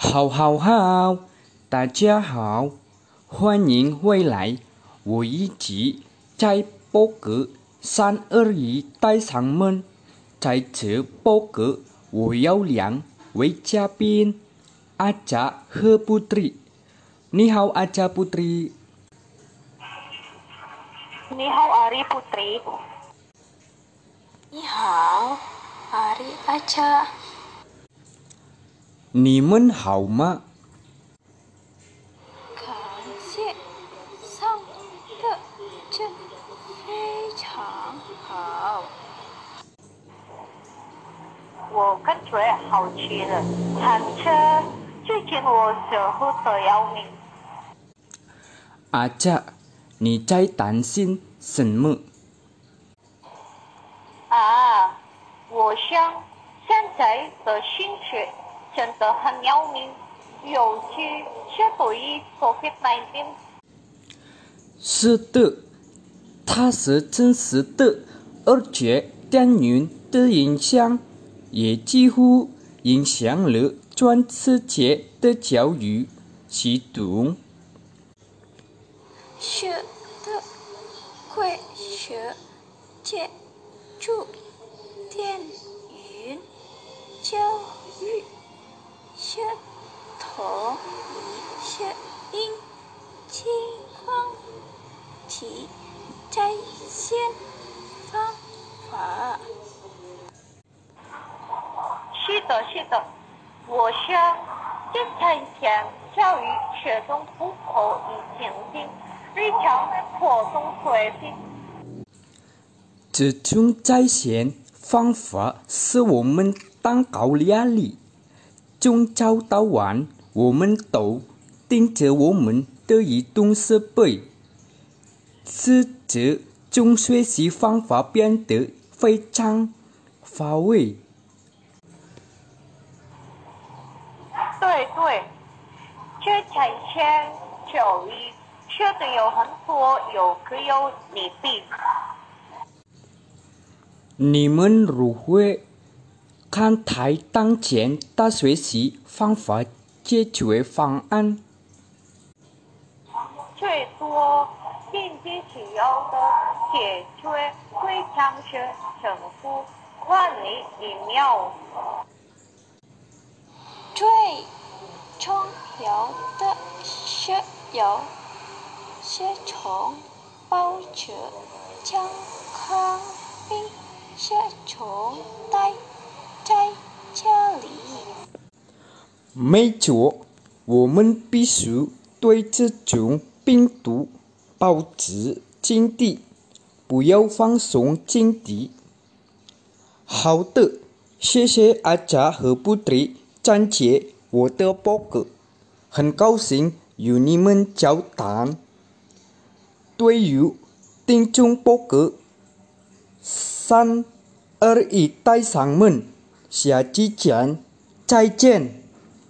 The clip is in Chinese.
好好好，大家好，欢迎回来。我一直在播歌，三二一，带上门。在这播歌，我有两位嘉宾，阿佳和 Putri。你好，阿佳 Putri。你好，阿里 Putri。你好，阿里阿佳。你们好吗？感谢上的真非常好。我感觉好气了，餐车最近我舍不得要命。阿佳，你在担心什么？啊，我想现在的薪水。真的很要命，尤其是对于 COVID-19。是的，它是真实的，而且电影的影响也几乎影响了全世界的教育系统。是的，会学借助一些因情况提在线方法。是的，是的，我想这才向教育学生不可以前进，日常活动水平。这种在线方法使我们 tăng cao 压力。从早到晚，我们都盯着我们的移动设备，使这种学习方法变得非常乏味。对对，这才像教育，学的有很多，有可有利弊。你们如何？看待当前大学习方法解决方案。最多经济需要的解决会强学政府管理疫苗。最重要的是要先从保持健康并且从带。没错，我们必须对这种病毒保持警惕，不要放松警惕。好的，谢谢阿佳和布迪讲解我的报告，很高兴与你们交谈。对于听众报告，三二一，带上门。下期见，再见。